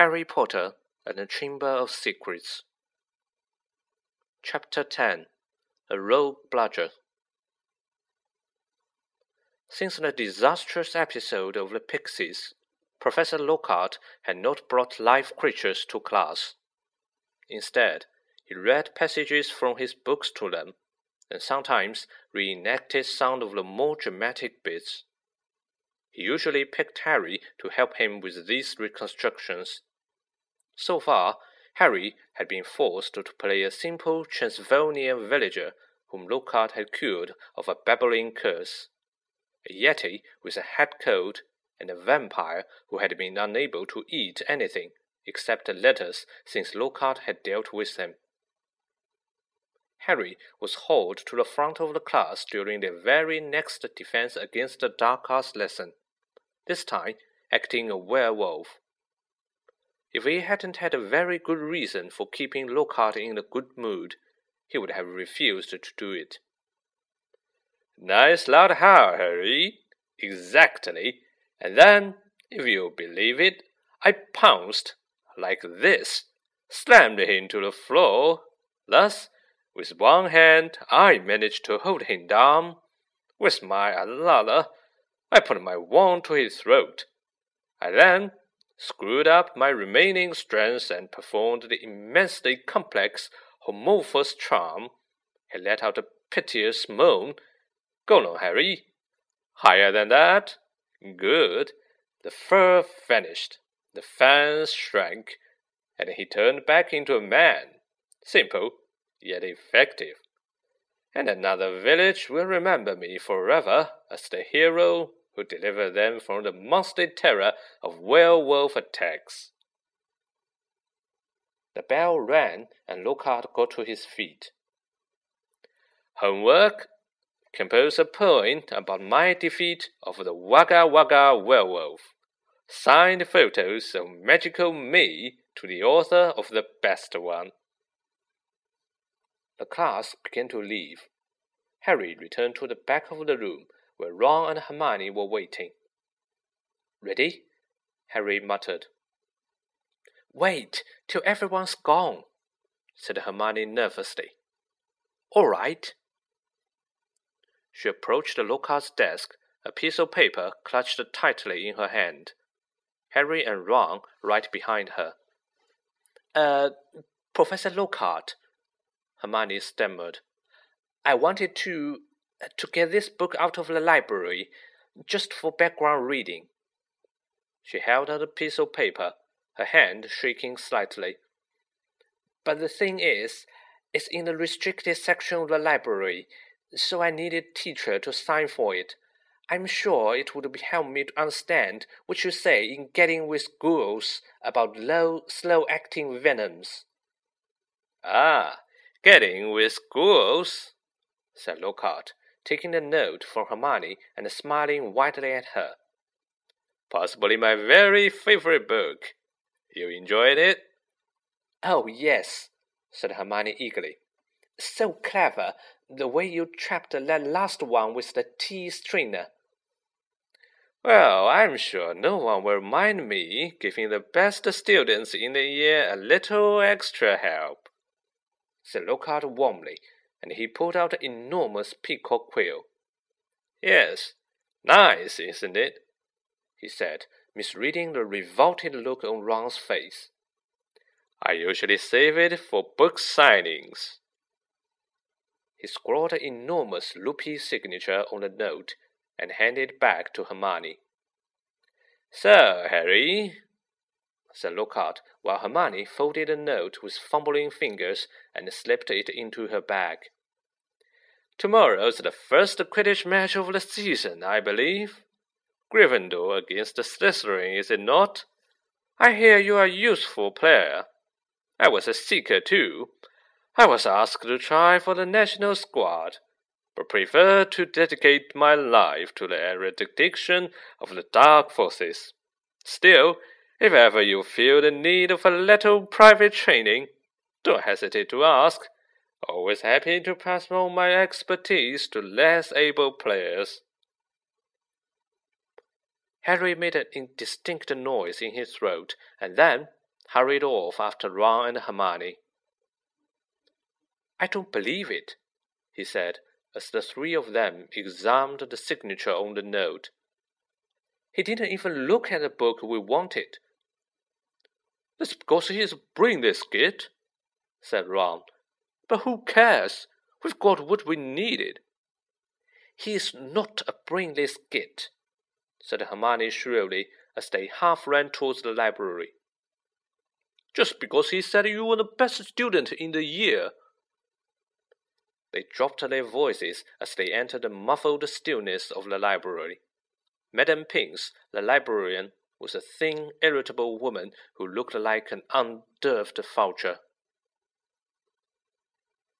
Harry Potter and the Chamber of Secrets. Chapter 10 A Rogue Bludger. Since the disastrous episode of the Pixies, Professor Lockhart had not brought live creatures to class. Instead, he read passages from his books to them, and sometimes reenacted some of the more dramatic bits. He usually picked Harry to help him with these reconstructions. So far, Harry had been forced to play a simple Transylvanian villager whom Lockhart had cured of a babbling curse, a yeti with a head cold, and a vampire who had been unable to eat anything except lettuce since Lockhart had dealt with him. Harry was hauled to the front of the class during the very next Defense Against the Dark Arts lesson this time acting a werewolf. If he hadn't had a very good reason for keeping Lockhart in a good mood, he would have refused to do it. Nice loud howl, Harry. Exactly. And then, if you'll believe it, I pounced, like this, slammed him to the floor. Thus, with one hand, I managed to hold him down. With my other, I put my wand to his throat. I then screwed up my remaining strength and performed the immensely complex Homorphus charm. He let out a piteous moan. Go on, Harry. Higher than that? Good. The fur vanished. The fangs shrank, and he turned back into a man. Simple, yet effective. And another village will remember me forever as the hero who delivered them from the monster terror of werewolf attacks. The bell rang, and Lockhart got to his feet. Homework? Compose a poem about my defeat of the Wagga Wagga werewolf. Signed photos of magical me to the author of the best one. The class began to leave. Harry returned to the back of the room where Ron and Hermione were waiting. Ready? Harry muttered. Wait till everyone's gone, said Hermione nervously. All right. She approached Lockhart's desk, a piece of paper clutched tightly in her hand. Harry and Ron right behind her. Uh, Professor Lockhart, Hermione stammered. I wanted to to get this book out of the library, just for background reading. She held out a piece of paper, her hand shaking slightly. But the thing is, it's in the restricted section of the library, so I needed teacher to sign for it. I'm sure it would help me to understand what you say in Gadding with Ghouls about low, slow-acting venoms. Ah, Gadding with Ghouls, said Lockhart, taking the note from Hermione and smiling widely at her. Possibly my very favorite book. You enjoyed it? Oh, yes, said Hermione eagerly. So clever, the way you trapped that last one with the tea strainer. Well, I'm sure no one will mind me giving the best students in the year a little extra help, said Lockhart warmly, and he pulled out an enormous peacock quill. Yes, nice, isn't it? he said, misreading the revolted look on Ron's face. I usually save it for book signings. He scrawled an enormous loopy signature on the note and handed it back to Hermione. So, Harry, said Lockhart, while Hermione folded the note with fumbling fingers and slipped it into her bag. Tomorrow's the first Quidditch match of the season, I believe. Gryffindor against the Slytherin, is it not? I hear you are a useful player. I was a seeker too. I was asked to try for the national squad, but prefer to dedicate my life to the eradication of the dark forces. Still, if ever you feel the need of a little private training, don't hesitate to ask. Always happy to pass on my expertise to less able players. Harry made an indistinct noise in his throat, and then hurried off after Ron and Hermione. I don't believe it, he said as the three of them examined the signature on the note. He didn't even look at the book we wanted. That's because he's a brainless git, said Ron. But who cares? We've got what we needed. He's not a brainless git, said Hermione shrilly as they half ran towards the library. Just because he said you were the best student in the year. They dropped their voices as they entered the muffled stillness of the library. Madame Pince, the librarian, was a thin, irritable woman who looked like an unnerved vulture.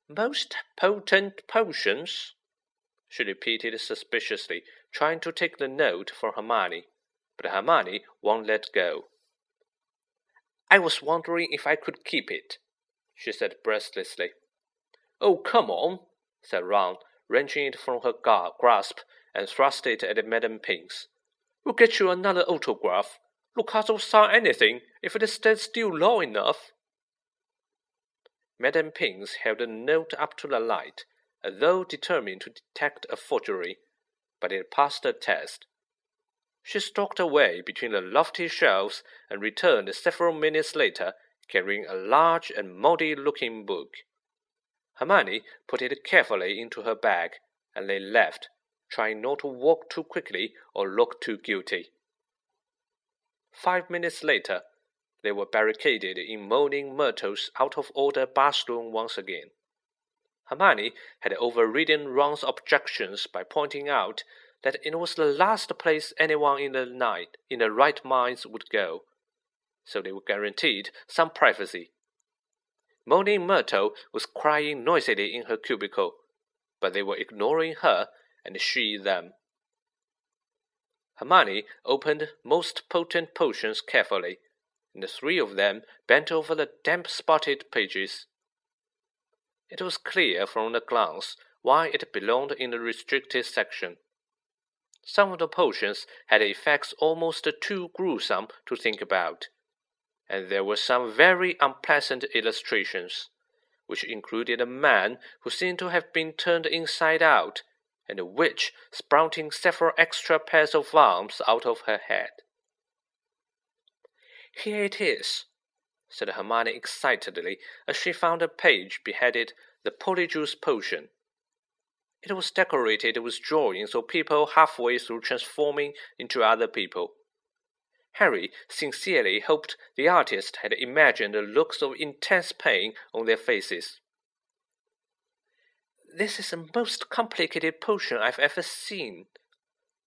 Most potent potions? she repeated suspiciously, trying to take the note from Hermione, but Hermione won't let go. I was wondering if I could keep it, she said breathlessly. Oh, come on, said Ron, wrenching it from her grasp and thrust it at Madame Pince. We'll get you another autograph. Lockhart will sign anything if it stands still long enough. Madame Pince held the note up to the light, as though determined to detect a forgery, but it passed the test. She stalked away between the lofty shelves and returned several minutes later carrying a large and moldy looking book. Hermione put it carefully into her bag, and they left, trying not to walk too quickly or look too guilty. Five minutes later, they were barricaded in Moaning Myrtle's out of order bathroom once again. Hermione had overridden Ron's objections by pointing out that it was the last place anyone in the night in their right minds would go, so they were guaranteed some privacy. Moaning Myrtle was crying noisily in her cubicle, but they were ignoring her and she them. Hermione opened most potent potions carefully, and the three of them bent over the damp spotted pages. It was clear from the glance why it belonged in the restricted section. Some of the potions had effects almost too gruesome to think about, and there were some very unpleasant illustrations, which included a man who seemed to have been turned inside out, and a witch sprouting several extra pairs of arms out of her head. Here it is, said Hermione excitedly as she found a page beheaded The Polyjuice Potion. It was decorated with drawings of people halfway through transforming into other people. Harry sincerely hoped the artist had imagined the looks of intense pain on their faces. This is the most complicated potion I've ever seen,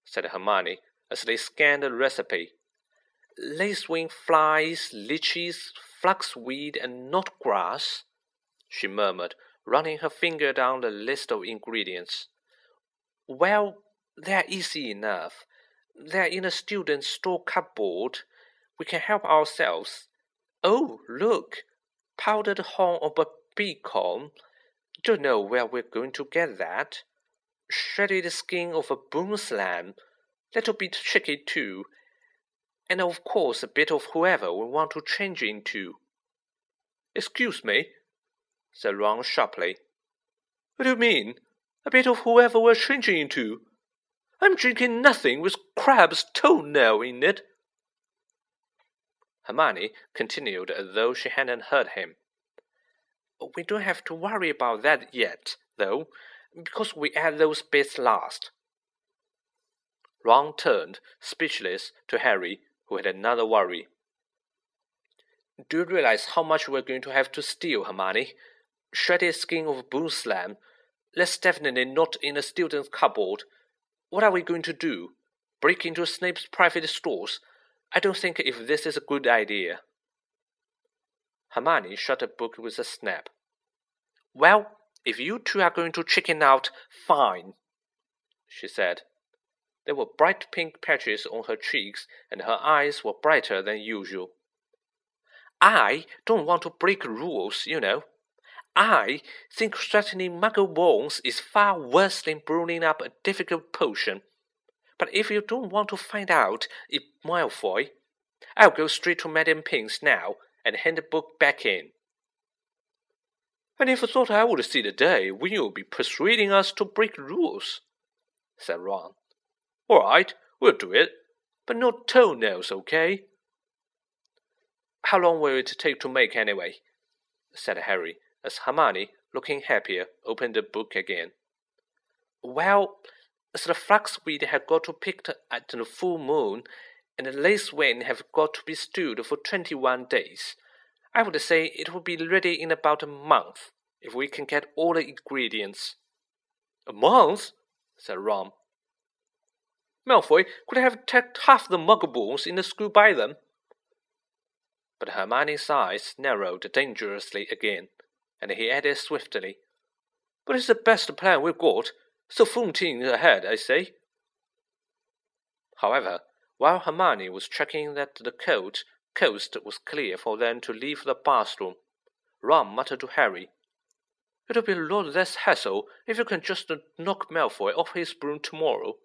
said Hermione as they scanned the recipe. Lacewing flies, leeches, flaxweed, and knotgrass, she murmured, running her finger down the list of ingredients. Well, they're easy enough. They're in a student's store cupboard. We can help ourselves. Oh, look! Powdered horn of a bicorn. Don't know where we're going to get that. Shredded skin of a boomslang. Little bit tricky too. And of course a bit of whoever we want to change into. Excuse me, said Ron sharply. What do you mean? A bit of whoever we're changing into? I'm drinking nothing with crab's toenail in it. Hermione continued as though she hadn't heard him. We don't have to worry about that yet, though, because we add those bits last. Ron turned, speechless, to Harry, who had another worry. Do you realize how much we're going to have to steal, Hermione? Shredded skin of boomslang. That's definitely not in a student's cupboard. What are we going to do? Break into Snape's private stores? I don't think if this is a good idea. Hermione shut the book with a snap. Well, if you two are going to chicken out, fine, she said. There were bright pink patches on her cheeks, and her eyes were brighter than usual. I don't want to break rules, you know. I think threatening Muggle is far worse than brewing up a difficult potion. But if you don't want to find out if Malfoy, I'll go straight to Madame Pince now and hand the book back in. I never thought I would see the day when you'll be persuading us to break rules, said Ron. All right, we'll do it, but no toenails, okay? How long will it take to make anyway? said Harry, as Hermione, looking happier, opened the book again. Well, as the flaxweed had got to picked at the full moon, and the lacewing have got to be stewed for twenty-one days, I would say it will be ready in about a month, if we can get all the ingredients. A month? said Ron. Malfoy could have tacked half the muggleborns in the school by then. But Hermione's eyes narrowed dangerously again, and he added swiftly, But it's the best plan we've got, so fourteen ahead, I say. However, while Hermione was checking that the coat coast was clear for them to leave the bathroom, Ron muttered to Harry, It'll be a lot less hassle if you can just knock Malfoy off his broom tomorrow.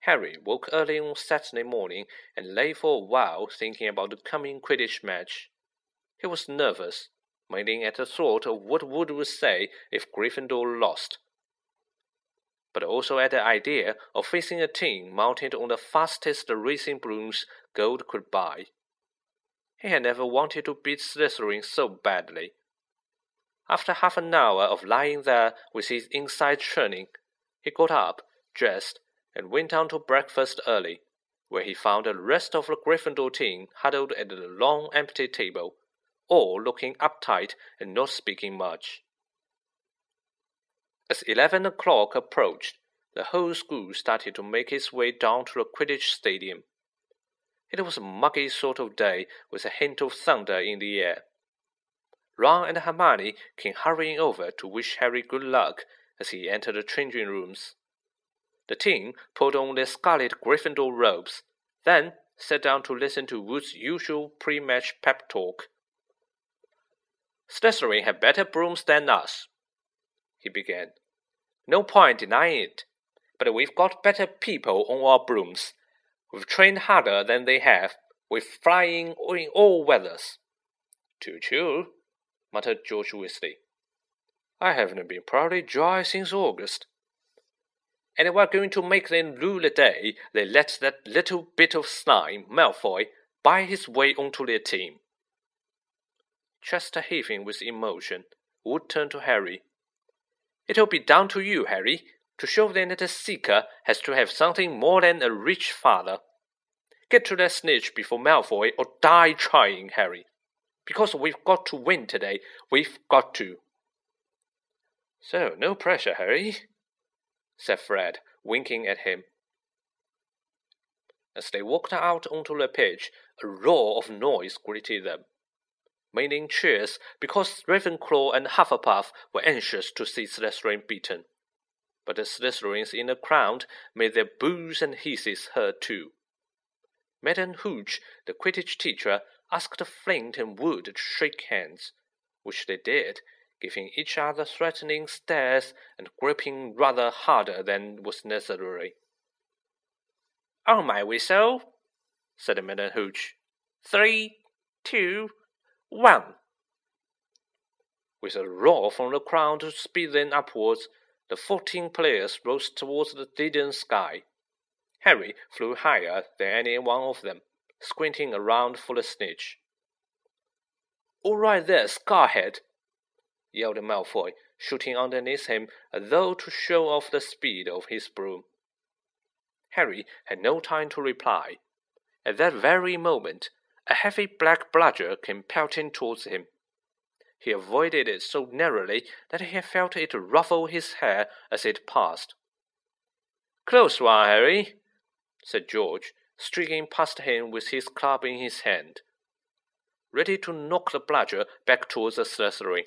Harry woke early on Saturday morning and lay for a while thinking about the coming Quidditch match. He was nervous, mainly at the thought of what Wood would say if Gryffindor lost, but also at the idea of facing a team mounted on the fastest racing brooms gold could buy. He had never wanted to beat Slytherin so badly. After half an hour of lying there with his inside churning, he got up, dressed, and went down to breakfast early, where he found the rest of the Gryffindor team huddled at the long empty table, all looking uptight and not speaking much. As eleven o'clock approached, the whole school started to make its way down to the Quidditch Stadium. It was a muggy sort of day with a hint of thunder in the air. Ron and Hermione came hurrying over to wish Harry good luck as he entered the changing rooms. The team put on their scarlet Gryffindor robes, then sat down to listen to Wood's usual pre-match pep talk. Slytherin have better brooms than us, he began. No point denying it, but we've got better people on our brooms. We've trained harder than they have. We're flying in all weathers. Too true, muttered George Weasley. I haven't been properly dry since August. And we're going to make them rue the day they let that little bit of slime, Malfoy, buy his way onto their team. Chester heaving with emotion, Wood turned to Harry. It'll be down to you, Harry, to show them that a seeker has to have something more than a rich father. Get to that snitch before Malfoy or die trying, Harry. Because we've got to win today. We've got to. So, no pressure, Harry, said Fred, winking at him. As they walked out onto the pitch, a roar of noise greeted them meaning cheers because Ravenclaw and Hufflepuff were anxious to see Slytherin beaten. But the Slytherins in the crowd made their boos and hisses heard too. Madam Hooch, the Quidditch teacher, asked Flint and Wood to shake hands, which they did, giving each other threatening stares and gripping rather harder than was necessary. On my whistle, said Madam Hooch. Three, two, one! With a roar from the crowd to speed them upwards, the fourteen players rose towards the leaden sky. Harry flew higher than any one of them, squinting around for the snitch. All right there, Scarhead! yelled Malfoy, shooting underneath him as though to show off the speed of his broom. Harry had no time to reply. At that very moment, a heavy black bludger came pelting towards him. He avoided it so narrowly that he felt it ruffle his hair as it passed. Close one, Harry, said George, streaking past him with his club in his hand, ready to knock the bludger back towards the Slytherin.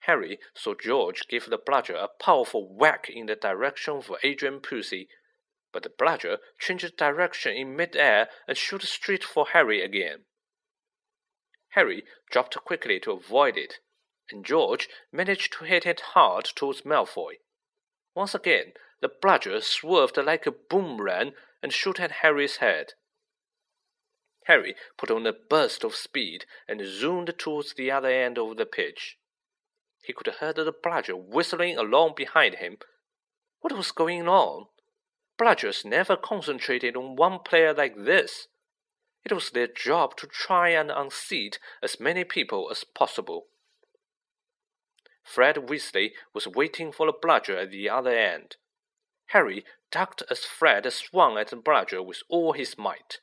Harry saw George give the bludger a powerful whack in the direction of Adrian Pusey, but the bludger changed direction in mid-air and shot straight for Harry again. Harry dropped quickly to avoid it, and George managed to hit it hard towards Malfoy. Once again, the bludger swerved like a boomerang and shot at Harry's head. Harry put on a burst of speed and zoomed towards the other end of the pitch. He could hear the bludger whistling along behind him. What was going on? Bludgers never concentrated on one player like this. It was their job to try and unseat as many people as possible. Fred Weasley was waiting for the bludger at the other end. Harry ducked as Fred swung at the bludger with all his might.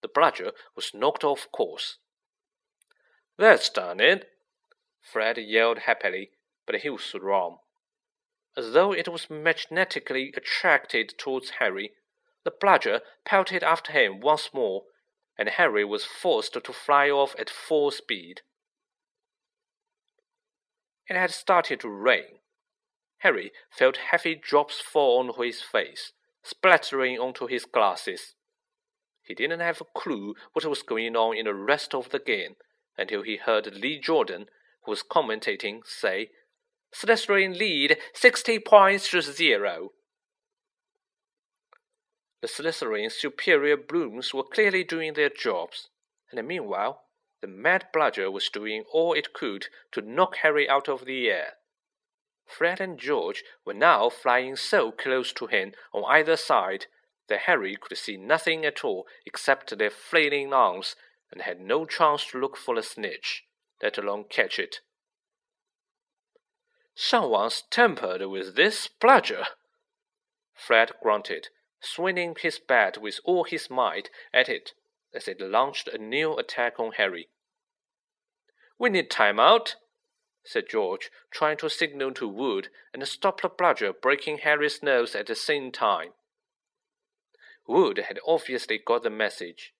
The bludger was knocked off course. That's done it, Fred yelled happily, but he was wrong. As though it was magnetically attracted towards Harry, the bludger pelted after him once more, and Harry was forced to fly off at full speed. It had started to rain. Harry felt heavy drops fall onto his face, splattering onto his glasses. He didn't have a clue what was going on in the rest of the game until he heard Lee Jordan, who was commentating, say, Slytherin lead 60 points to zero. The Slytherin's superior brooms were clearly doing their jobs, and meanwhile, the mad bludger was doing all it could to knock Harry out of the air. Fred and George were now flying so close to him on either side that Harry could see nothing at all except their flailing arms and had no chance to look for the snitch, let alone catch it. Someone's tampered with this bludger, Fred grunted, swinging his bat with all his might at it as it launched a new attack on Harry. We need time out, said George, trying to signal to Wood and stop the bludger breaking Harry's nose at the same time. Wood had obviously got the message.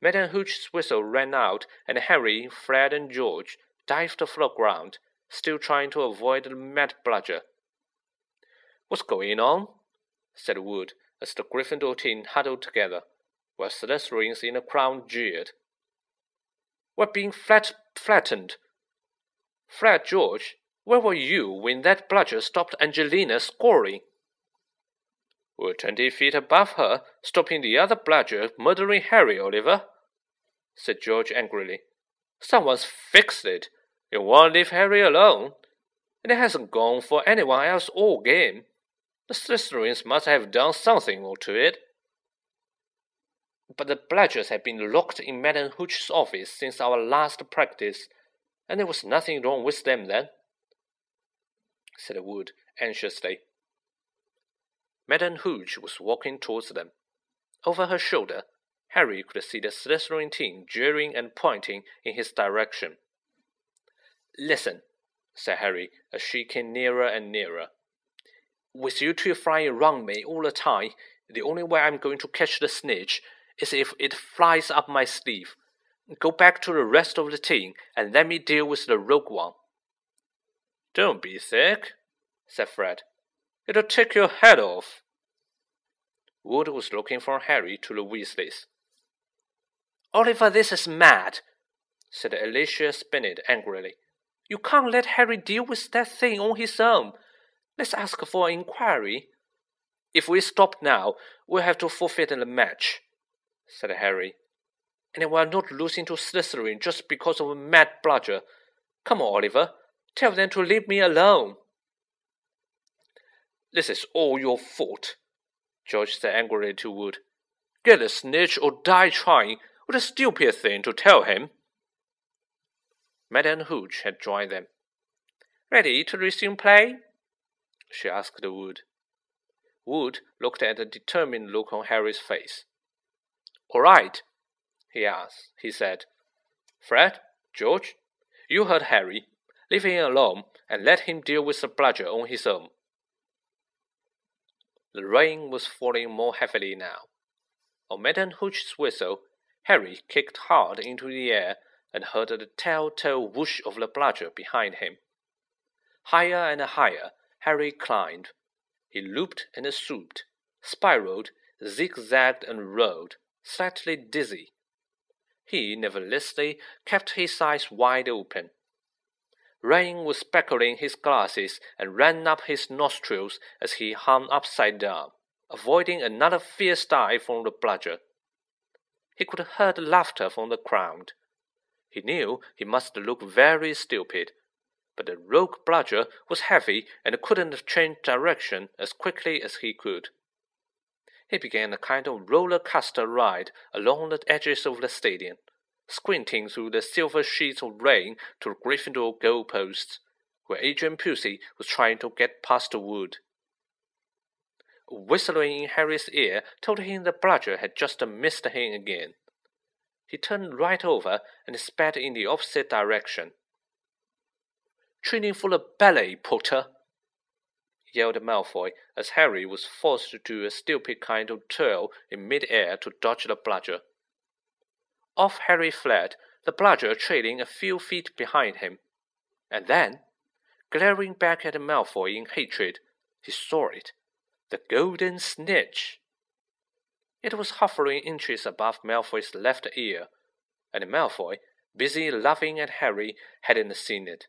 Madam Hooch's whistle rang out, and Harry, Fred, and George dived for the ground, still trying to avoid the mad bludger. What's going on? said Wood, as the Gryffindor team huddled together while Slytherins in the crowd jeered. We're being flat flattened. Fred George, where were you when that bludger stopped Angelina scoring? We're twenty feet above her, stopping the other bludger murdering Harry, Oliver, said George angrily. Someone's fixed it. You won't leave Harry alone. And it hasn't gone for anyone else all game. The Slytherins must have done something or to it but the bludgers had been locked in Madam Hooch's office since our last practice, and there was nothing wrong with them then, said Wood anxiously. Madam Hooch was walking towards them. Over her shoulder, Harry could see the Slytherin team jeering and pointing in his direction. Listen, said Harry as she came nearer and nearer. With you two flying around me all the time, the only way I'm going to catch the snitch is if it flies up my sleeve. Go back to the rest of the team and let me deal with the rogue one. Don't be thick, said Fred. It'll take your head off. Wood was looking from Harry to the Weasleys. Oliver, this is mad, said Alicia Spinnet angrily. You can't let Harry deal with that thing on his own. Let's ask for an inquiry. If we stop now, we'll have to forfeit the match said Harry. And we're not losing to Slytherin just because of a mad bludger. Come on, Oliver. Tell them to leave me alone. This is all your fault, George said angrily to Wood. Get a snitch or die trying. What a stupid thing to tell him. Madame Hooch had joined them. Ready to resume play? she asked Wood. Wood looked at the determined look on Harry's face. All right, he asked. He said, Fred, George, you heard Harry. Leave him alone and let him deal with the bludger on his own. The rain was falling more heavily now. On Madame Hooch's whistle, Harry kicked hard into the air and heard the telltale whoosh of the bludger behind him. Higher and higher Harry climbed. He looped and swooped, spiraled, zigzagged and rolled, slightly dizzy. He nevertheless kept his eyes wide open. Rain was speckling his glasses and ran up his nostrils as he hung upside down, avoiding another fierce dive from the bludger. he could hear the laughter from the crowd. He knew he must look very stupid, but the rogue bludger was heavy and couldn't change direction as quickly as he could. He began a kind of roller coaster ride along the edges of the stadium, squinting through the silver sheets of rain to the Gryffindor goalposts, where Adrian Pusey was trying to get past the wood. A whistling in Harry's ear told him the bludger had just missed him again. He turned right over and sped in the opposite direction. Training for the ballet, Potter! yelled Malfoy as Harry was forced to do a stupid kind of twirl in mid-air to dodge the bludger. Off Harry fled, the bludger trailing a few feet behind him. And then, glaring back at Malfoy in hatred, he saw it the golden snitch. It was hovering inches above Malfoy's left ear, and Malfoy, busy laughing at Harry, hadn't seen it.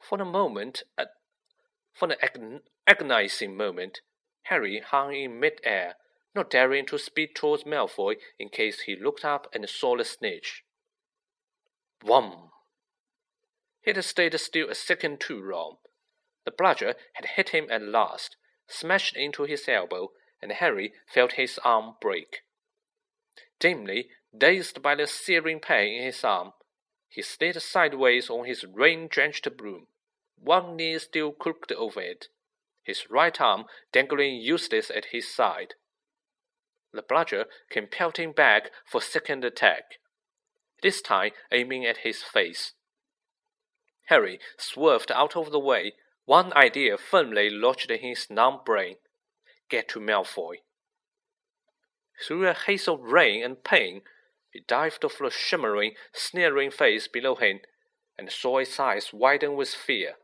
For a moment, for an ag- agonizing moment, Harry hung in mid-air, not daring to speed towards Malfoy in case he looked up and saw the snitch. Whum! He had stayed still a second too long. The bludger had hit him at last, smashed into his elbow, and Harry felt his arm break. Dimly, dazed by the searing pain in his arm, he slid sideways on his rain-drenched broom, one knee still crooked over it, his right arm dangling useless at his side. The bludger came pelting back for second attack, this time aiming at his face. Harry swerved out of the way one idea firmly lodged in his numb brain get to Malfoy. Through a haze of rain and pain, he dived for the shimmering, sneering face below him and saw its eyes widen with fear.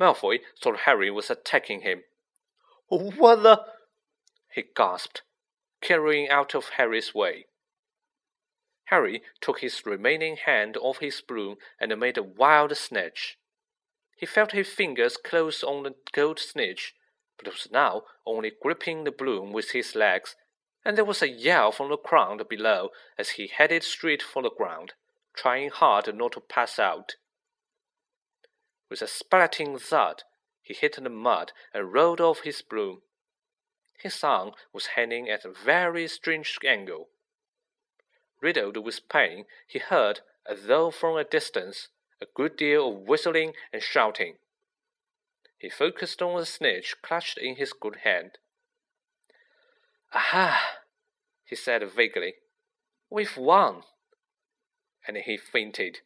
Malfoy thought Harry was attacking him. What the? he gasped, carrying out of Harry's way. Harry took his remaining hand off his broom and made a wild snatch. He felt his fingers close on the gold snitch, but was now only gripping the broom with his legs, and there was a yell from the crowd below as he headed straight for the ground, trying hard not to pass out. With a splitting thud, he hit the mud and rolled off his broom. His arm was hanging at a very strange angle. Riddled with pain, he heard, as though from a distance, a good deal of whistling and shouting. He focused on the snitch clutched in his good hand. Aha! he said vaguely. We've won! And he fainted.